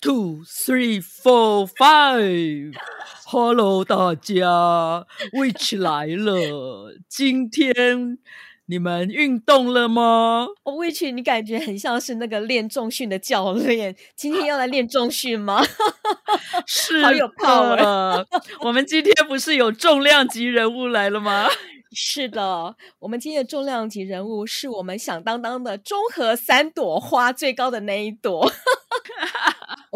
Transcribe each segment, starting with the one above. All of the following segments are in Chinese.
two, three, four, five. Hello，大家，Witch 来了。今天你们运动了吗？哦，Witch，你感觉很像是那个练重训的教练。今天要来练重训吗？是，好有泡啊！我们今天不是有重量级人物来了吗？是的，我们今天的重量级人物是我们响当当的中和三朵花最高的那一朵。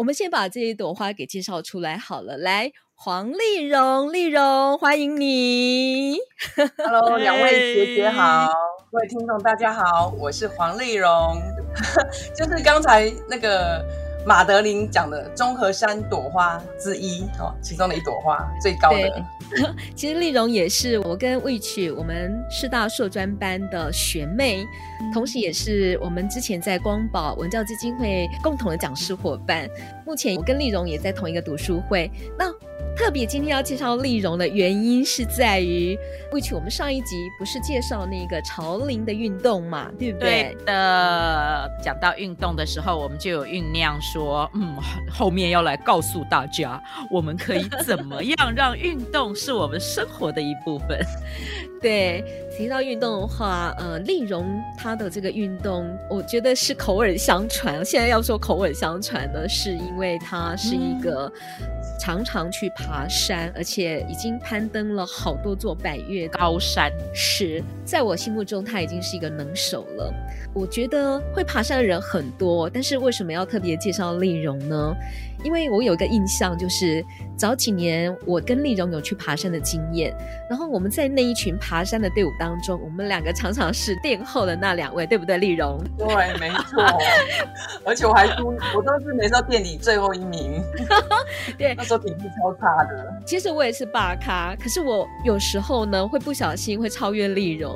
我们先把这一朵花给介绍出来好了，来，黄丽蓉，丽蓉，欢迎你。Hello，两位姐姐好，各位听众大家好，我是黄丽蓉，就是刚才那个。马德琳讲的综合三朵花之一哦，其中的一朵花最高的。其实丽蓉也是我跟 Witch 我们师大硕专班的学妹，嗯，同时也是我们之前在光宝文教基金会共同的讲师伙伴。目前我跟丽蓉也在同一个读书会。那特别今天要介绍丽蓉的原因是在于，Witch 我们上一集不是介绍那个潮龄的运动嘛，对不对？对的。讲到运动的时候，我们就有酝酿说，嗯，后面要来告诉大家，我们可以怎么样让运动是我们生活的一部分。对，提到运动的话，呃，丽蓉她的这个运动，我觉得是口耳相传。现在要说口耳相传呢，是因为她是一个。嗯常常去爬山，而且已经攀登了好多座百岳高山。是，在我心目中，他已经是一个能手了。我觉得会爬山的人很多，但是为什么要特别介绍丽蓉呢？因为我有一个印象，就是早几年我跟丽蓉有去爬山的经验，然后我们在那一群爬山的队伍当中，我们两个常常是殿后的那两位，对不对，丽蓉？对，没错。而且我还输，我都是每次垫底最后一名。对，那时候体力超差的。其实我也是霸咖，可是我有时候呢会不小心会超越丽蓉，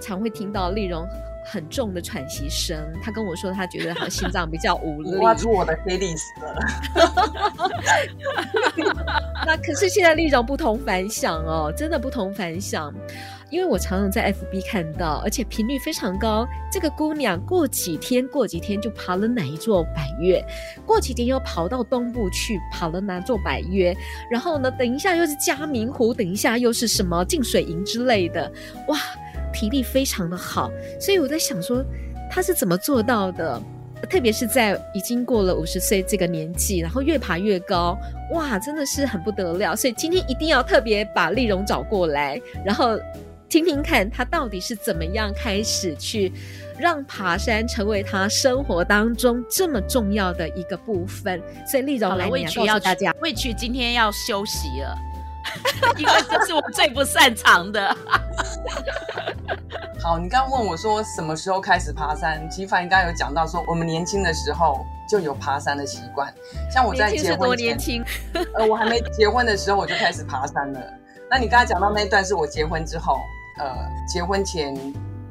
常会听到丽蓉。很重的喘息声，他跟我说，他觉得他心脏比较无力。挖出我的黑历史了。那可是现在丽蓉不同凡响哦，真的不同凡响。因为我常常在 FB 看到，而且频率非常高。这个姑娘过几天过几天就爬了哪一座百岳，过几天又跑到东部去跑了哪座百岳，然后呢，等一下又是嘉明湖，等一下又是什么净水营之类的，哇！体力非常的好，所以我在想说，他是怎么做到的？特别是在已经过了五十岁这个年纪，然后越爬越高，哇，真的是很不得了。所以今天一定要特别把丽蓉找过来，然后听听看她到底是怎么样开始去让爬山成为她生活当中这么重要的一个部分。所以丽蓉来，我要告诉大家，魏曲今天要休息了。因为这是我最不擅长的。好，你刚刚问我说什么时候开始爬山？其实凡你刚刚有讲到说，我们年轻的时候就有爬山的习惯。像我在结婚前，年轻呃，我还没结婚的时候我就开始爬山了。那你刚才讲到那一段是我结婚之后，呃，结婚前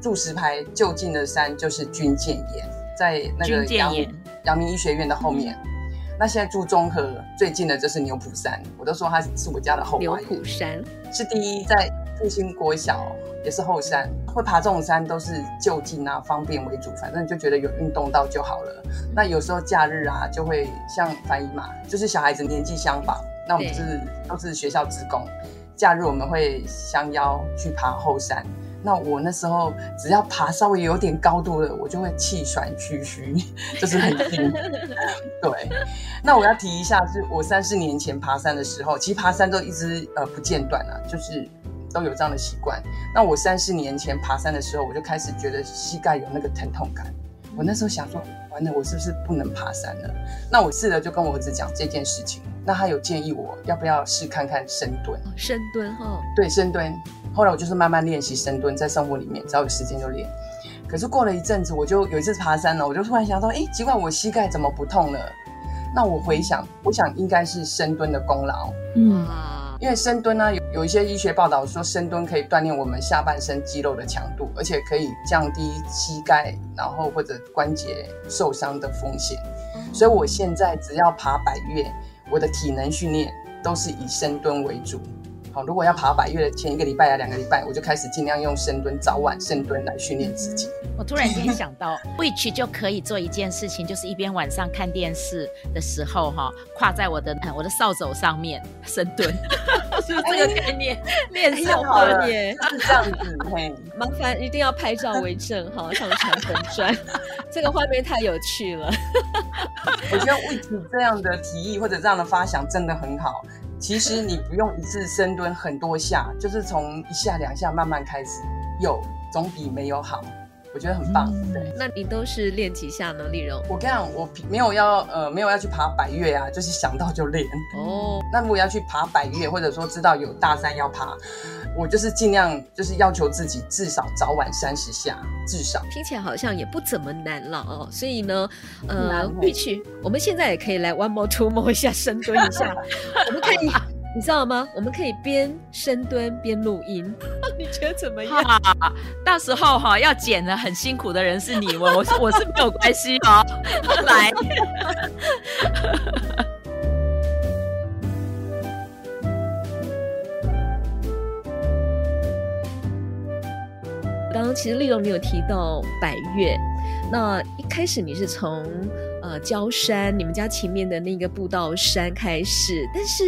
住石牌就近的山就是军舰岩，在那个阳明阳明医学院的后面。那现在住中和最近的就是牛埔山，我都说它是我家的后花。牛埔山是第一，在复兴国小也是后山。会爬这种山都是就近啊，方便为主，反正就觉得有运动到就好了。那有时候假日啊，就会像翻译嘛，就是小孩子年纪相仿，那我们就是都是学校职工，假日我们会相邀去爬后山。那我那时候只要爬稍微有点高度了，我就会气喘吁吁，就是很惊。对，那我要提一下，是我三四年前爬山的时候，其实爬山都一直呃不间断啊，就是都有这样的习惯。那我三四年前爬山的时候，我就开始觉得膝盖有那个疼痛感。我那时候想说，完了，我是不是不能爬山了？那我试了就跟我儿子讲这件事情，那他有建议我要不要试看看深蹲。深蹲哈，对，深蹲。后来我就是慢慢练习深蹲，在生活里面，只要有时间就练。可是过了一阵子，我就有一次爬山了，我就突然想到，哎，奇怪，我膝盖怎么不痛了？那我回想，我想应该是深蹲的功劳。嗯，因为深蹲呢，有有一些医学报道说，深蹲可以锻炼我们下半身肌肉的强度，而且可以降低膝盖然后或者关节受伤的风险。所以我现在只要爬百岳，我的体能训练都是以深蹲为主。好，如果要爬百岳的前一个礼拜啊，两个礼拜，我就开始尽量用深蹲，早晚深蹲来训练自己。我突然间想到，Witch 就可以做一件事情，就是一边晚上看电视的时候，哈，跨在我的我的扫帚上面深蹲，是不是这个概念？练习好了耶，是这样子。嘿，麻烦一定要拍照为证哈，上传粉砖，这个画面太有趣了。我觉得 Witch 这样的提议或者这样的发想真的很好。其实你不用一次深蹲很多下，就是从一下两下慢慢开始，有总比没有好。我觉得很棒。对，嗯，那你都是练几下呢，丽蓉？我跟你讲，我没有要呃没有要去爬百岳啊，就是想到就练。哦，那如果要去爬百岳，或者说知道有大山要爬，我就是尽量就是要求自己至少早晚三十下，至少。听起来好像也不怎么难了哦。所以呢，呃，回去我们现在也可以来 one more two more 一下深蹲一下，我们可以。你知道吗？我们可以边深蹲边录音，你觉得怎么样？到时候哈要剪的很辛苦的人是你，我我是 我是没有关系哦。来，刚刚其实丽蓉你有提到百越，那一开始你是从。呃，郊山，你们家前面的那个步道山开始，但是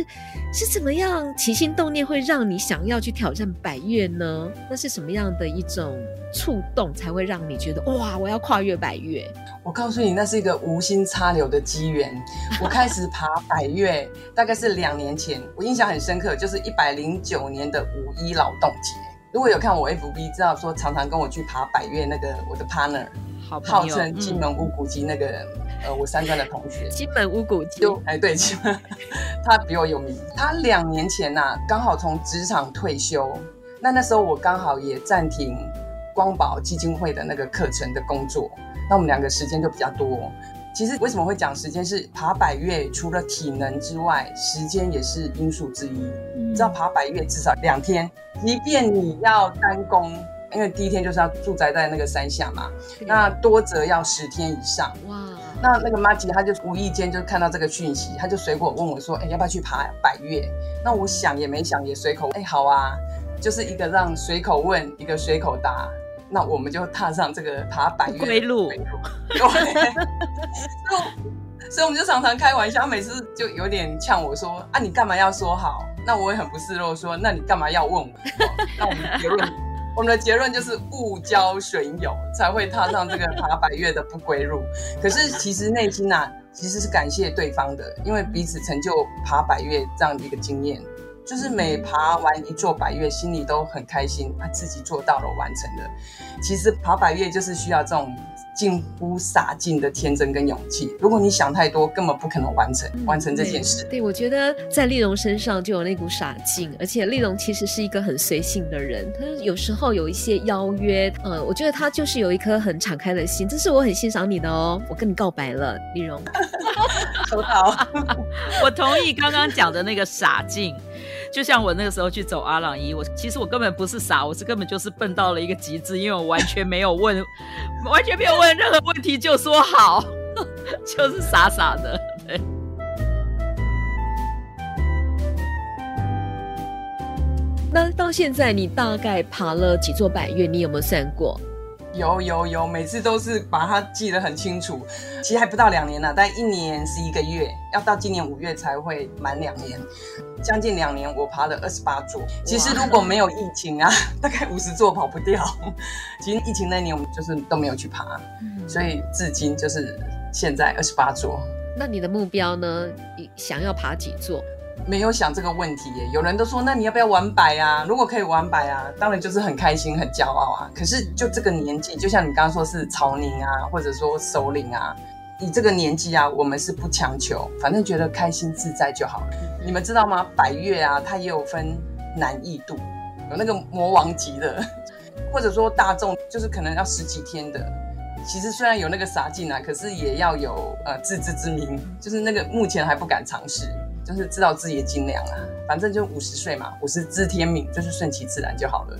是怎么样起心动念会让你想要去挑战百岳呢？那是什么样的一种触动才会让你觉得哇，我要跨越百岳？我告诉你，那是一个无心插柳的机缘。我开始爬百岳大概是两年前，我印象很深刻，就是一百零九年的五一劳动节。如果有看我 FB，知道说常常跟我去爬百岳那个我的 partner，好号称金门乌骨鸡那个。嗯呃，我三专的同学，金门乌骨鸡，哎，对，金门，他比我有名。他两年前呐、啊，刚好从职场退休，那那时候我刚好也暂停光宝基金会的那个课程的工作，那我们两个时间就比较多。其实为什么会讲时间？是爬百越除了体能之外，时间也是因素之一。嗯、知道爬百越至少两天，即便你要单工。因为第一天就是要住宅在那个山下嘛，那多则要十天以上。哇！那那个妈吉他就无意间就看到这个讯息，他就随口问我说：“哎，要不要去爬百越？”那我想也没想，也随口哎，好啊，就是一个让随口问，一个随口答，那我们就踏上这个爬百岳 归路。对，所以我们就常常开玩笑，每次就有点呛我说：“啊，你干嘛要说好？”那我也很不示弱说：“那你干嘛要问我？”那我们结论。我们的结论就是误交损友，才会踏上这个爬 百岳的不归路。可是其实内心啊，其实是感谢对方的，因为彼此成就爬百岳这样的一个经验，就是每爬完一座百岳，心里都很开心，他自己做到了，完成了。其实爬百岳就是需要这种。近乎傻劲的天真跟勇气。如果你想太多，根本不可能完成、嗯、完成这件事。对，对，我觉得在丽蓉身上就有那股傻劲，而且丽蓉其实是一个很随性的人。她有时候有一些邀约，呃，我觉得她就是有一颗很敞开的心，这是我很欣赏你的哦。我跟你告白了，丽蓉。很好，我同意刚刚讲的那个傻劲。就像我那个时候去走阿朗伊，我其实我根本不是傻，我是根本就是笨到了一个极致，因为我完全没有问，完全没有问任何问题就说好，就是傻傻的。对。那到现在你大概爬了几座百岳？你有没有算过？有有有，每次都是把它记得很清楚。其实还不到两年呢，但一年十一个月，要到今年五月才会满两年。将近两年，我爬了二十八座。其实如果没有疫情啊，大概五十座跑不掉。其实疫情那年我们就是都没有去爬，所以至今就是现在二十八座。那你的目标呢？你想要爬几座？没有想这个问题耶。有人都说，那你要不要玩百啊？如果可以玩百啊，当然就是很开心、很骄傲啊。可是就这个年纪，就像你刚刚说是曹宁啊，或者说首领啊。以这个年纪啊，我们是不强求，反正觉得开心自在就好了。你们知道吗？百越啊，它也有分难易度，有那个魔王级的，或者说大众就是可能要十几天的，其实虽然有那个啥劲啊，可是也要有呃自知之明，就是那个目前还不敢尝试，就是知道自己的斤两啊。反正就五十岁嘛，五十知天命，就是顺其自然就好了。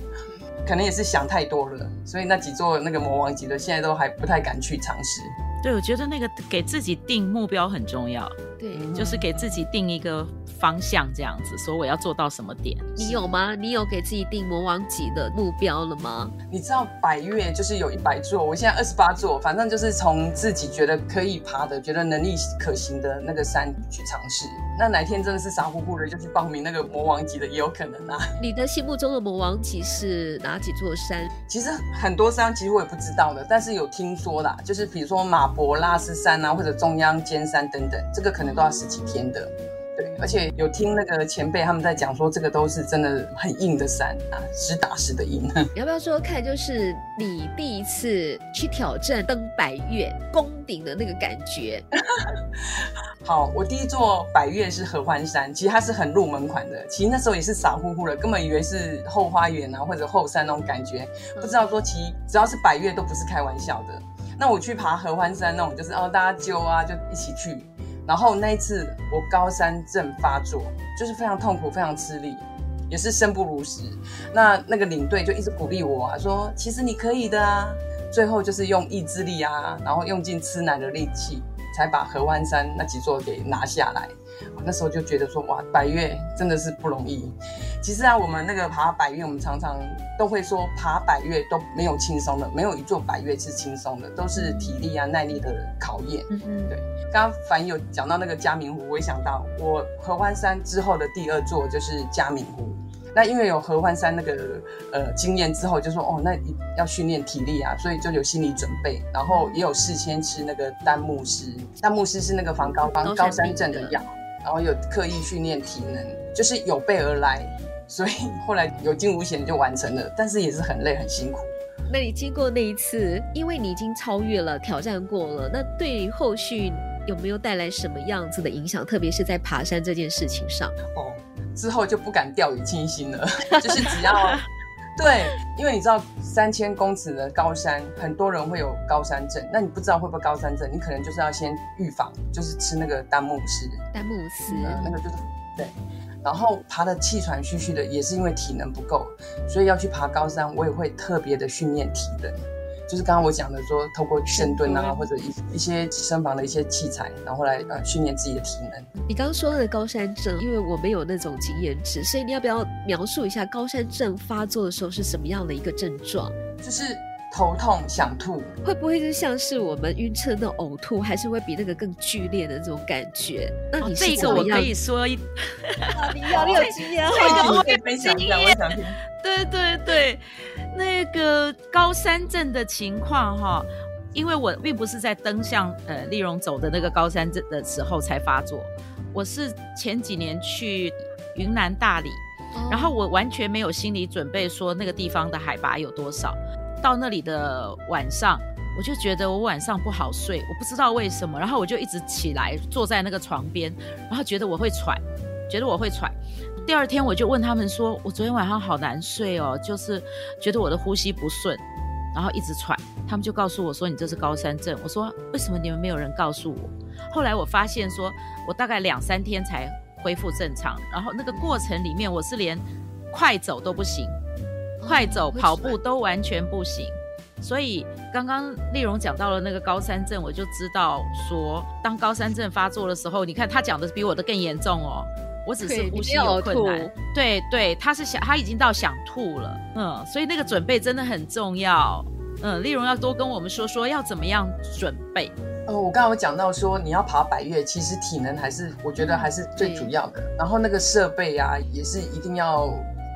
可能也是想太多了，所以那几座那个魔王级的，现在都还不太敢去尝试。对，我觉得那个给自己定目标很重要。对，就是给自己定一个方向，这样子说我要做到什么点。你有吗？你有给自己定魔王级的目标了吗？你知道百岳就是有一百座，我现在二十八座，反正就是从自己觉得可以爬的、觉得能力可行的那个山去尝试。那哪天真的是傻乎乎的就去报名那个魔王级的，也有可能啊。你的心目中的魔王级是哪几座山？其实很多山其实我也不知道的，但是有听说啦，就是比如说马博拉斯山啊，或者中央尖山等等，这个可能都要十几天的。对，而且有听那个前辈他们在讲说，这个都是真的很硬的山啊，实打实的硬。你 要不要说看，就是你第一次去挑战登百岳攻顶的那个感觉？好，我第一座百岳是合欢山，其实它是很入门款的。其实那时候也是傻乎乎的，根本以为是后花园啊或者后山那种感觉，不知道说其实只要是百岳都不是开玩笑的。那我去爬合欢山那种，就是哦大家揪啊就一起去。然后那一次我高山症发作，就是非常痛苦，非常吃力，也是生不如死。那那个领队就一直鼓励我啊，说其实你可以的啊。最后就是用意志力啊，然后用尽吃奶的力气，才把合湾山那几座给拿下来。我那时候就觉得说，哇，百越真的是不容易。其实啊，我们那个爬百越，我们常常都会说，爬百越都没有轻松的，没有一座百越是轻松的，都是体力啊、耐力的考验。嗯嗯，对。刚刚凡有讲到那个嘉明湖，我也想到我合欢山之后的第二座就是嘉明湖。那因为有合欢山那个呃经验之后，就说哦，那要训练体力啊，所以就有心理准备，然后也有事先吃那个丹木斯，丹木斯是那个防高防高山症的药，然后有刻意训练体能，就是有备而来，所以后来有惊无险就完成了，但是也是很累很辛苦。那你经过那一次，因为你已经超越了挑战过了，那对于后续有没有带来什么样子的影响？特别是在爬山这件事情上。哦。之后就不敢掉以轻心了，就是只要对，因为你知道三千公尺的高山，很多人会有高山症，那你不知道会不会高山症，你可能就是要先预防，就是吃那个丹木斯，丹木斯，嗯，那个就是对，然后爬的气喘吁吁的，也是因为体能不够，所以要去爬高山，我也会特别的训练体能。就是刚刚我讲的说，透过深蹲啊，或者一一些身房的一些器材，然后来呃训练自己的体能。你刚刚说的高山症，因为我没有那种经验值，所以你要不要描述一下高山症发作的时候是什么样的一个症状？就是头痛、想吐，会不会就像是我们晕车那种呕吐，还是会比那个更剧烈的这种感觉？那你是这个我可以说一，你要你有经验，我可以分享一下，我想听。对对对，那个高山症的情况哈，因为我并不是在登向呃丽荣走的那个高山镇的时候才发作，我是前几年去云南大理，然后我完全没有心理准备说那个地方的海拔有多少，到那里的晚上我就觉得我晚上不好睡，我不知道为什么，然后我就一直起来坐在那个床边，然后觉得我会喘，觉得我会喘。第二天我就问他们说，我昨天晚上好难睡哦，就是觉得我的呼吸不顺，然后一直喘。他们就告诉我说，你这是高山症。我说，为什么你们没有人告诉我？后来我发现说，我大概两三天才恢复正常，然后那个过程里面我是连快走都不行，快走跑步都完全不行。所以刚刚丽荣讲到了那个高山症，我就知道说，当高山症发作的时候，你看他讲的比我的更严重哦。我只是呼吸有困难，对对，他是想他已经到想吐了，嗯，所以那个准备真的很重要，嗯，丽蓉要多跟我们说说要怎么样准备。哦，我刚刚有讲到说你要爬百越，其实体能还是我觉得还是最主要的，然后那个设备啊也是一定要，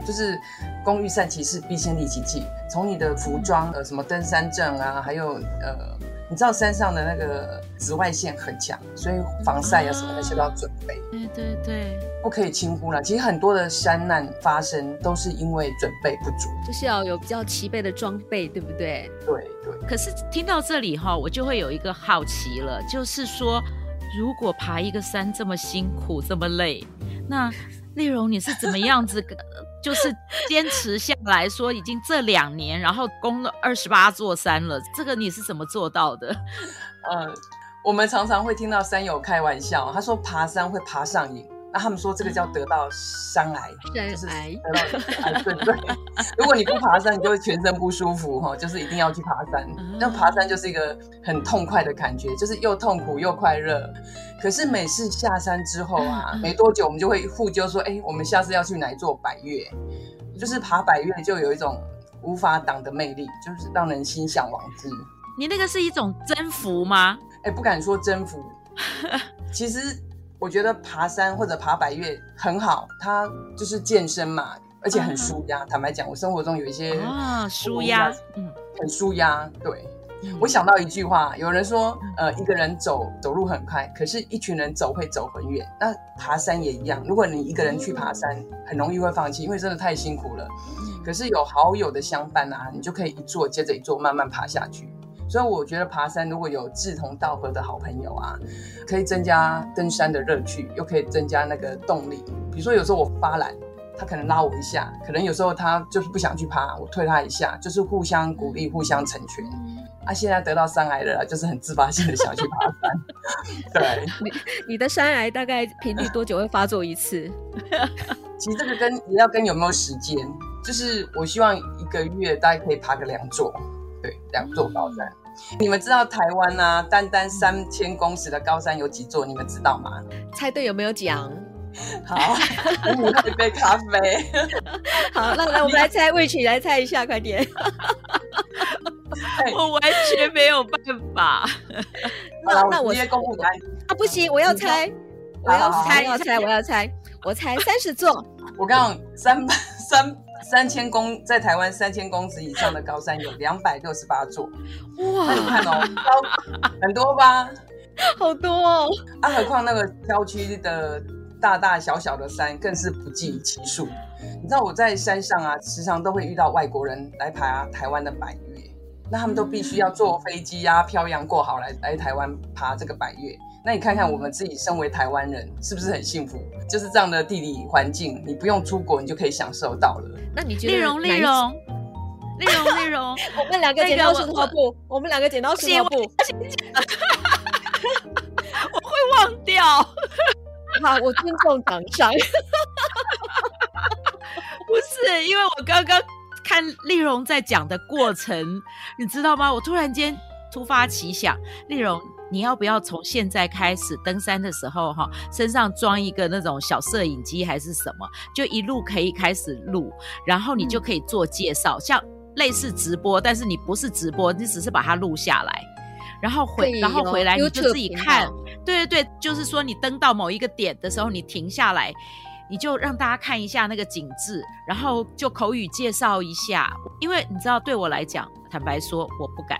就是工欲善其事，必先利其器，从你的服装呃什么登山证啊，还有呃。你知道山上的那个紫外线很强，所以防晒啊什么那些都要准备。对对对，不可以轻忽了。其实很多的山难发生都是因为准备不足，就是要有比较齐备的装备，对不对？对对。可是听到这里哈，我就会有一个好奇了，就是说，如果爬一个山这么辛苦这么累，那丽荣你是怎么样子就是坚持下来说，已经这两年，然后攻了二十八座山了。这个你是怎么做到的？呃，我们常常会听到山友开玩笑，他说爬山会爬上瘾。那他们说这个叫得到山癌，就是得到癌症。对，如果你不爬山，你就会全身不舒服哈，就是一定要去爬山。那爬山就是一个很痛快的感觉，就是又痛苦又快乐。可是每次下山之后啊，没多久我们就会互揪说，哎，我们下次要去哪一座百越？就是爬百越就有一种无法挡的魅力，就是让人心向往之。你那个是一种征服吗？哎，不敢说征服，其实。我觉得爬山或者爬百岳很好，它就是健身嘛，而且很舒压。坦白讲，我生活中有一些啊舒压，嗯，很舒压。对，我想到一句话，有人说，呃，一个人走走路很快，可是一群人走会走很远。那爬山也一样，如果你一个人去爬山，很容易会放弃，因为真的太辛苦了。可是有好友的相伴啊，你就可以一座接着一座慢慢爬下去。所以我觉得爬山如果有志同道合的好朋友啊，可以增加登山的乐趣，又可以增加那个动力。比如说有时候我发懒，他可能拉我一下；可能有时候他就是不想去爬，我推他一下，就是互相鼓励、互相成全。啊，现在得到山癌了，就是很自发性的想去爬山。对，你你的山癌大概频率多久会发作一次？其实这个跟也要跟有没有时间，就是我希望一个月大概可以爬个两座。对，两座高山。你们知道台湾啊，单单三千公尺的高山有几座？你们知道吗？猜对有没有奖？好，我喝一杯咖啡。好，那来我们来猜，魏曲来猜一下，快点。我完全没有办法。那那我直接公布答案啊，不行，我要猜，我要猜，要猜，我要猜，我猜三十座。我刚刚三三。三千公在台湾三千公尺以上的高山 有两百六十八座，哇！你看哦，高很多吧？好多哦！啊，何况那个郊区的大大小小的山更是不计其数。你知道我在山上啊，时常都会遇到外国人来爬台湾的百岳，那他们都必须要坐飞机啊，漂洋过海来来台湾爬这个百岳。那你看看我们自己身为台湾人，是不是很幸福？就是这样的地理环境，你不用出国，你就可以享受到了。那你觉得？丽蓉，丽蓉，丽蓉，丽蓉，我们两个剪刀石头布，我们两个剪刀石头布。我会忘掉。好，我尊重厂商。不是，因为我刚刚看丽蓉在讲的过程，你知道吗？我突然间突发奇想，丽蓉。你要不要从现在开始登山的时候，哈，身上装一个那种小摄影机还是什么，就一路可以开始录，然后你就可以做介绍，嗯、像类似直播，但是你不是直播，你只是把它录下来，然后回，然后回来你就自己看。对对对，就是说你登到某一个点的时候，你停下来，你就让大家看一下那个景致，然后就口语介绍一下。因为你知道，对我来讲，坦白说，我不敢，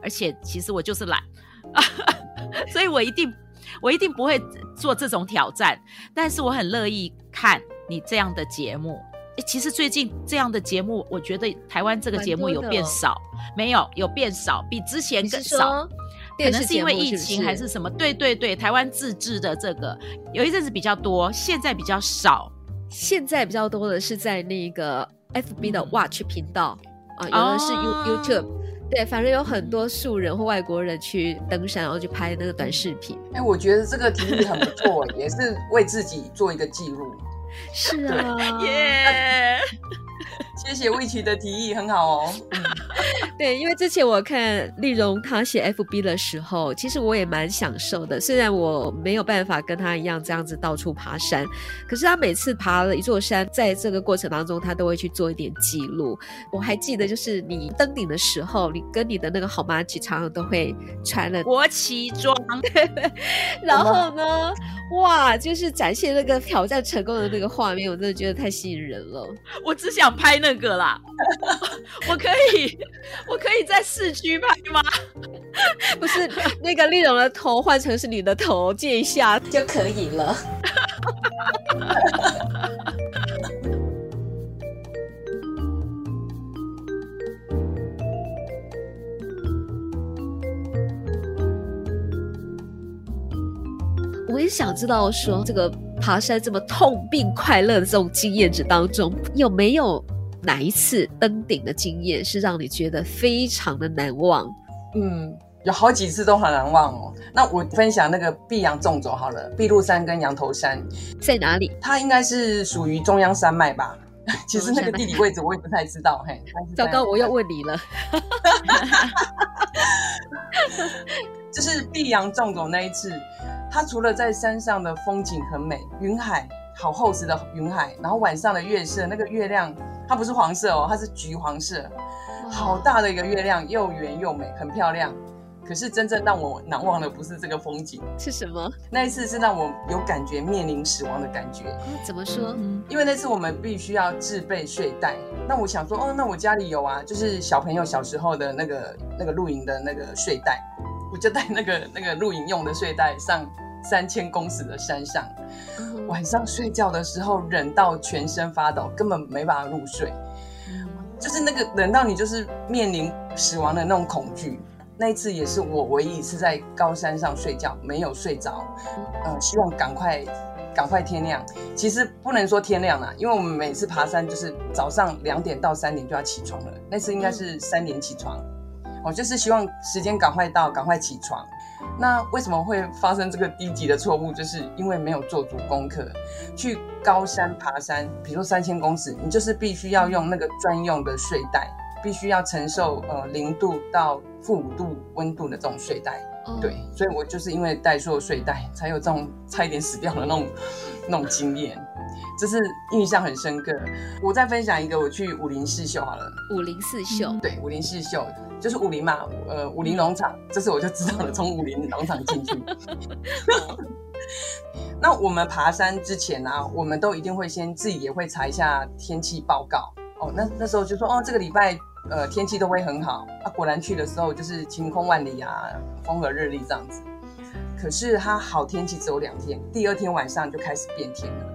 而且其实我就是懒。所以我一定，我一定不会做这种挑战，但是我很乐意看你这样的节目。诶，其实最近这样的节目，我觉得台湾这个节目有变少，没有，有变少，比之前更少。可能是因为疫情还是什么？对对对，台湾自制的这个有一阵子比较多，现在比较少。现在比较多的是在那个 FB 的 Watch 频道、嗯、啊，有的是 You、哦、YouTube。对，反正有很多素人或外国人去登山，然后去拍那个短视频。哎，我觉得这个提议很不错，也是为自己做一个记录。是啊，耶！谢谢魏琪的提议，很好哦。对，因为之前我看丽蓉她写 FB 的时候，其实我也蛮享受的。虽然我没有办法跟她一样这样子到处爬山，可是她每次爬了一座山，在这个过程当中，她都会去做一点记录。我还记得，就是你登顶的时候，你跟你的那个好妈吉常常都会穿了国旗装，然后呢，哇，就是展现那个挑战成功的那个画面，我真的觉得太吸引人了。我只想拍那这个啦，我可以。我可以在市区拍吗？不是，那个丽蓉的头换成是你的头，借一下就可以了。我也想知道说，这个爬山这么痛并快乐的这种经验值当中，有没有哪一次登顶的经验是让你觉得非常的难忘？嗯，有好几次都很难忘哦。那我分享那个碧阳纵走好了，碧露山跟羊头山在哪里？它应该是属于中央山脉吧？其实那个地理位置我也不太知道。嘿，糟糕，我要问你了。就是碧阳纵走那一次，它除了在山上的风景很美，云海好厚实的云海，然后晚上的月色，那个月亮它不是黄色哦，它是橘黄色，好大的一个月亮，又圆又美，很漂亮。可是真正让我难忘的不是这个风景，是什么？那一次是让我有感觉面临死亡的感觉。嗯，怎么说？因为那次我们必须要自备睡袋。那我想说，哦，那我家里有啊，就是小朋友小时候的那个那个露营的那个睡袋。我就带那个那个露营用的睡袋上三千公尺的山上，晚上睡觉的时候冷到全身发抖，根本没办法入睡。就是那个冷到你就是面临死亡的那种恐惧。那一次也是我唯一一次在高山上睡觉没有睡着。嗯，希望赶快赶快天亮。其实不能说天亮啦，因为我们每次爬山就是早上两点到三点就要起床了。那次应该是三点起床。我就是希望时间赶快到，赶快起床。那为什么会发生这个低级的错误？就是因为没有做足功课。去高山爬山，比如说三千公尺，你就是必须要用那个专用的睡袋，必须要承受呃零度到负五度温度的这种睡袋。对，所以我就是因为带错睡袋，才有这种差一点死掉的那种那种经验。这是印象很深刻。我再分享一个，我去武陵四秀好了。武陵四秀，对，武陵四秀就是武林嘛，呃，武林农场。这次我就知道了，从武林农场进去。那我们爬山之前啊，我们都一定会先自己也会查一下天气报告。哦，那那时候就说，哦，这个礼拜呃天气都会很好。啊，果然去的时候就是晴空万里啊，风和日丽这样子。可是它好天气只有两天，第二天晚上就开始变天了。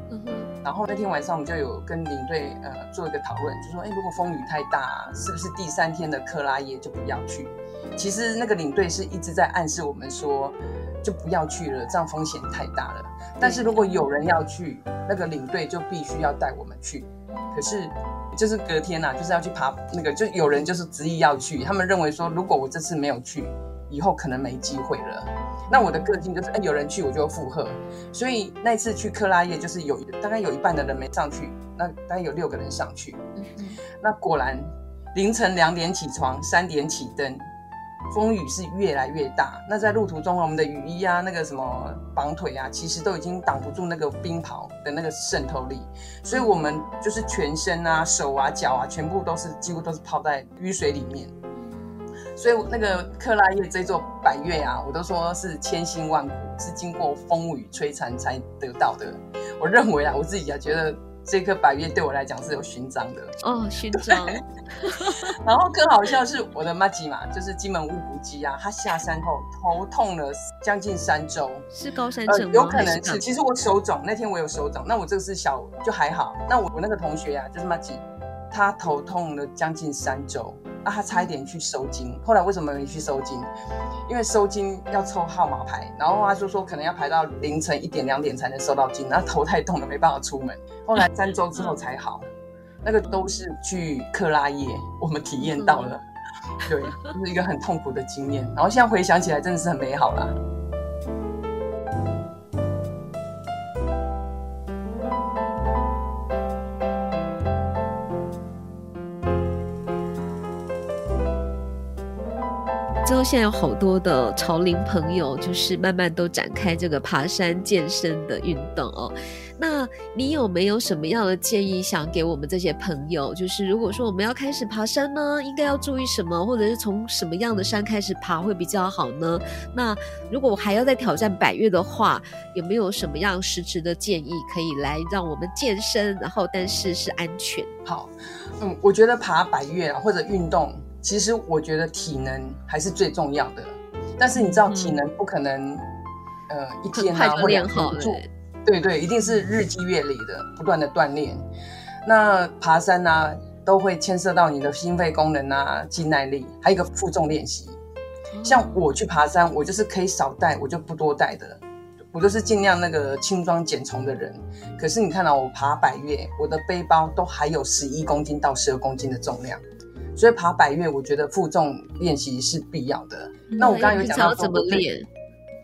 然后那天晚上我们就有跟领队呃做一个讨论，就说，哎，如果风雨太大，是不是第三天的克拉耶就不要去？其实那个领队是一直在暗示我们说，就不要去了，这样风险太大了。但是如果有人要去，那个领队就必须要带我们去。可是就是隔天呐、啊，就是要去爬那个，就有人就是执意要去，他们认为说，如果我这次没有去，以后可能没机会了。那我的个性就是，哎，有人去我就附和。所以那次去克拉叶，就是有大概有一半的人没上去，那大概有六个人上去。那果然凌晨两点起床，三点起灯，风雨是越来越大。那在路途中，我们的雨衣啊，那个什么绑腿啊，其实都已经挡不住那个冰雹的那个渗透力。所以我们就是全身啊、手啊、脚啊，全部都是几乎都是泡在雨水里面。所以那个克拉叶这座百月啊，我都说是千辛万苦，是经过风雨摧残才得到的。我认为啊，我自己啊觉得这颗百月对我来讲是有勋章的哦，勋章。然后更好笑是我的麻吉嘛，就是金门乌骨鸡啊，他下山后头痛了将近三周，是高山症有可能是。其实我手肿，那天我有手肿，那我这个是小就还好。那我我那个同学啊，就是麻吉，他头痛了将近三周。啊，他差一点去收金，后来为什么没去收金？因为收金要抽号码牌，然后他就说可能要排到凌晨一点两点才能收到金，然后头太痛了没办法出门。后来三周之后才好，那个都是去克拉叶，我们体验到了，对，就是一个很痛苦的经验。然后现在回想起来，真的是很美好啦。之后，现在有好多的潮龄朋友，就是慢慢都展开这个爬山健身的运动哦。那你有没有什么样的建议想给我们这些朋友？就是如果说我们要开始爬山呢，应该要注意什么，或者是从什么样的山开始爬会比较好呢？那如果我还要再挑战百岳的话，有没有什么样实质的建议可以来让我们健身，然后但是是安全？好，嗯，我觉得爬百岳啊，或者运动。其实我觉得体能还是最重要的，但是你知道体能不可能，嗯、呃，一天啊或两天做，对对，一定是日积月累的不断的锻炼。那爬山啊，都会牵涉到你的心肺功能啊、肌耐力，还有一个负重练习。像我去爬山，我就是可以少带，我就不多带的，我就是尽量那个轻装简从的人。可是你看到我爬百越，我的背包都还有十一公斤到十二公斤的重量，所以爬百越，我觉得负重练习是必要的。嗯、那我刚刚有讲到怎么练，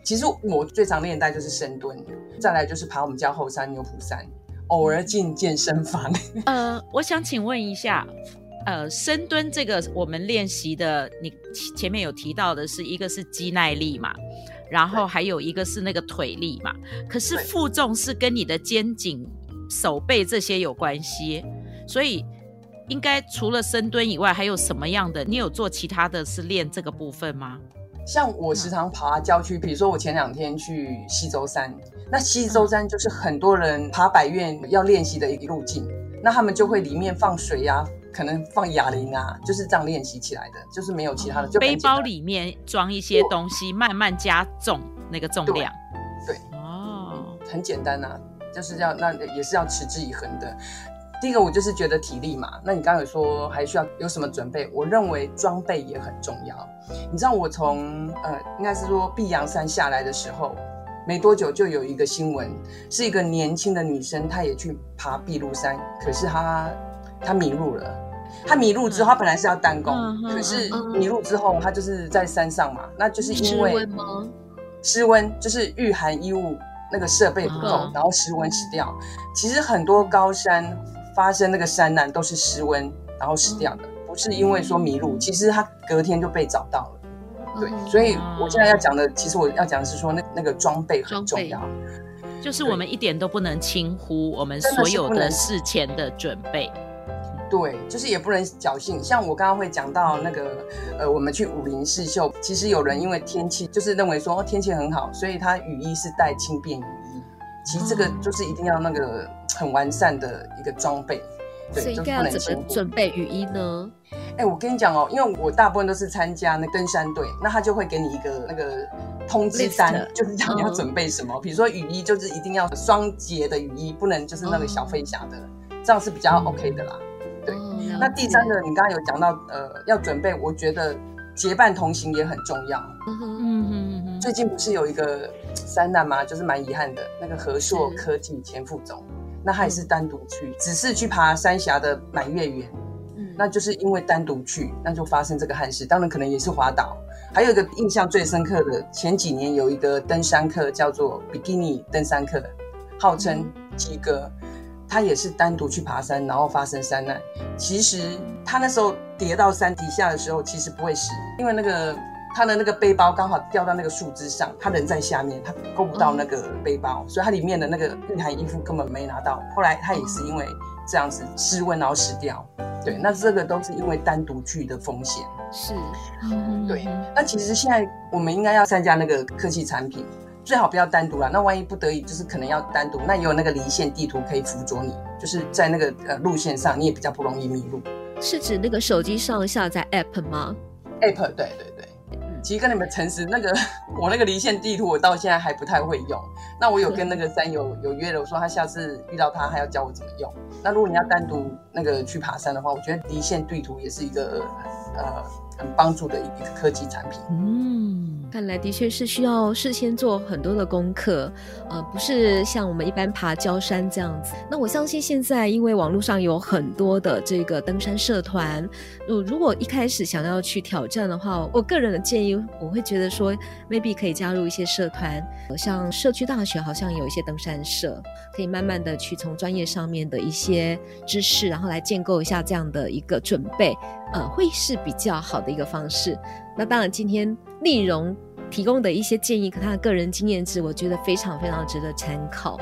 其实我最常练的就是深蹲，再来就是爬我们家后山牛埔山，偶尔进健身房。呃，我想请问一下。呃，深蹲这个我们练习的，你前面有提到的是一个是肌耐力嘛，然后还有一个是那个腿力嘛。可是负重是跟你的肩颈、手背这些有关系，所以应该除了深蹲以外，还有什么样的？你有做其他的是练这个部分吗？像我时常爬郊区，比如说我前两天去西周山，那西周山就是很多人爬百岳要练习的一个路径，那他们就会里面放水呀、啊。可能放哑铃啊，就是这样练习起来的，就是没有其他的。就背包里面装一些东西，慢慢加重那个重量。对，对哦，很简单呐、啊，就是要那也是要持之以恒的。第一个我就是觉得体力嘛，那你刚刚有说还需要有什么准备？我认为装备也很重要。你知道我从呃，应该是说碧阳山下来的时候，没多久就有一个新闻，是一个年轻的女生，她也去爬碧露山，可是她她迷路了。她迷路之后，她本来是要单攻，嗯、可是迷路之后，她就是在山上嘛，那就是因为失温吗？失温就是御寒衣物那个设备不够，然后失温死掉。其实很多高山发生那个山难都是失温然后死掉的，不是因为说迷路，其实他隔天就被找到了。对，所以我现在要讲的，其实我要讲的是说那那个装备很重要，就是我们一点都不能轻忽我们所有的事前的准备。对，就是也不能侥幸。像我刚刚会讲到那个，呃，我们去武林试秀，其实有人因为天气，就是认为说天气很好，所以他雨衣是带轻便雨衣。其实这个就是一定要那个很完善的一个装备。对，所以应该要怎么准备雨衣呢？哎，我跟你讲哦，因为我大部分都是参加那登山队，那他就会给你一个那个通知单，List. 就是讲你要准备什么。比如说雨衣，就是一定要双节的雨衣，不能就是那个小飞侠的，这样是比较 OK 的啦。对，那第三个你刚刚有讲到，呃，要准备，我觉得结伴同行也很重要。嗯哼嗯哼，最近不是有一个三难吗？就是蛮遗憾的，那个和硕科技前副总，那他也是单独去，只是去爬三峡的满月园。嗯，那就是因为单独去，那就发生这个憾事。当然可能也是滑倒。还有一个印象最深刻的，前几年有一个登山客叫做比基尼登山客，号称鸡哥。他也是单独去爬山，然后发生山难。其实他那时候跌到山底下的时候，其实不会死，因为那个他的那个背包刚好掉到那个树枝上，他人在下面，他够不到那个背包，所以他里面的那个御寒衣服根本没拿到。后来他也是因为这样子失温然后死掉。对，那这个都是因为单独去的风险。是，对。那其实现在我们应该要参加那个科技产品。最好不要单独了，那万一不得已，就是可能要单独，那也有那个离线地图可以辅佐你，就是在那个呃路线上，你也比较不容易迷路。是指那个手机上下载 App 吗？App，对对对。其实跟你们诚实，那个我那个离线地图，我到现在还不太会用。那我有跟那个三友有约了，我说他下次遇到他还要教我怎么用。那如果你要单独那个去爬山的话，我觉得离线地图也是一个呃很帮助的一个科技产品。嗯。看来的确是需要事先做很多的功课，呃，不是像我们一般爬郊山这样子。那我相信现在因为网络上有很多的这个登山社团，如，如果一开始想要去挑战的话，我个人的建议，我会觉得说，maybe 可以加入一些社团，像社区大学好像有一些登山社，可以慢慢的去从专业上面的一些知识，然后来建构一下这样的一个准备，呃，会是比较好的一个方式。那当然，今天丽蓉提供的一些建议，和他的个人经验值，我觉得非常非常值得参考。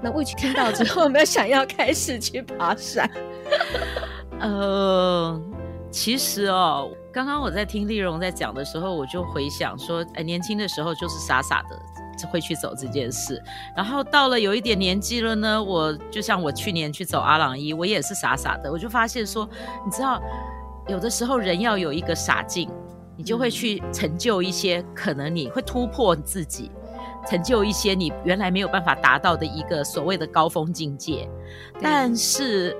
那魏去听到之后，有没有想要开始去爬山？呃，其实哦，刚刚我在听丽蓉在讲的时候，我就回想说，哎，年轻的时候就是傻傻的会去走这件事，然后到了有一点年纪了呢，我就像我去年去走阿朗伊，我也是傻傻的，我就发现说，你知道，有的时候人要有一个傻劲。你就会去成就一些可能你会突破自己，成就一些你原来没有办法达到的一个所谓的高峰境界。但是，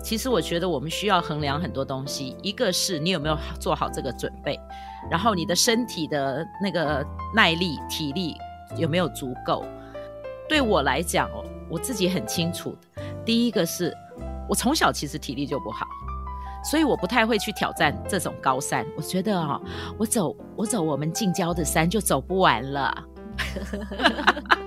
其实我觉得我们需要衡量很多东西，一个是你有没有做好这个准备，然后你的身体的那个耐力、体力有没有足够，对我来讲哦，我自己很清楚，第一个是我从小其实体力就不好。所以我不太会去挑战这种高山，我觉得哈、哦，我走我走我们近郊的山就走不完了。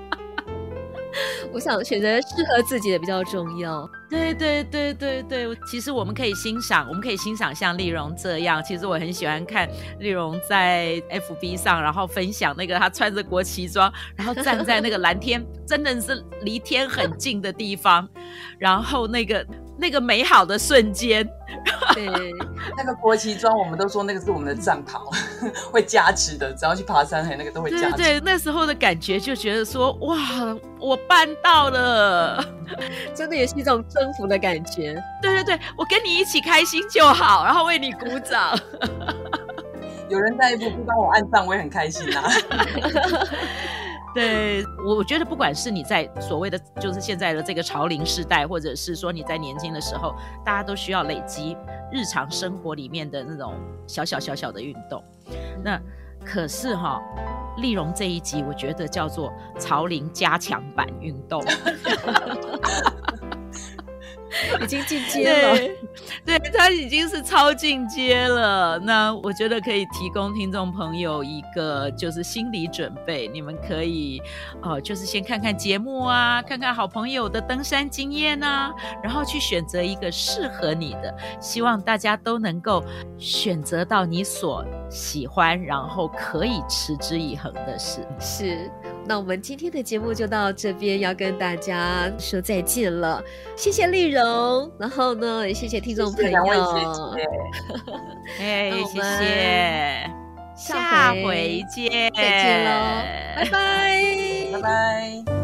我想选择适合自己的比较重要。对对对对对，其实我们可以欣赏，我们可以欣赏像丽蓉这样。其实我很喜欢看丽蓉在 FB 上，然后分享那个她穿着国旗装，然后站在那个蓝天，真的是离天很近的地方，然后那个。那个美好的瞬间，对，那个国旗装，我们都说那个是我们的战袍，会加持的。只要去爬山，还那个都会加持。对对，那时候的感觉就觉得说，哇，我办到了，真的也是一种征服的感觉。对对对，我跟你一起开心就好，然后为你鼓掌。有人在一步不帮我按赞，我也很开心呐、啊。对，我觉得不管是你在所谓的就是现在的这个潮龄世代，或者是说你在年轻的时候，大家都需要累积日常生活里面的那种小小小小的运动。那可是哈，丽蓉这一集我觉得叫做潮龄加强版运动。已经进阶了，对，对，他已经是超进阶了。那我觉得可以提供听众朋友一个就是心理准备，你们可以呃，就是先看看节目啊，看看好朋友的登山经验啊，然后去选择一个适合你的。希望大家都能够选择到你所喜欢，然后可以持之以恒的事。是。那我们今天的节目就到这边，要跟大家说再见了。谢谢丽蓉，然后呢，也谢谢听众朋友。哎，谢谢，下回见，再见喽，拜拜，拜拜。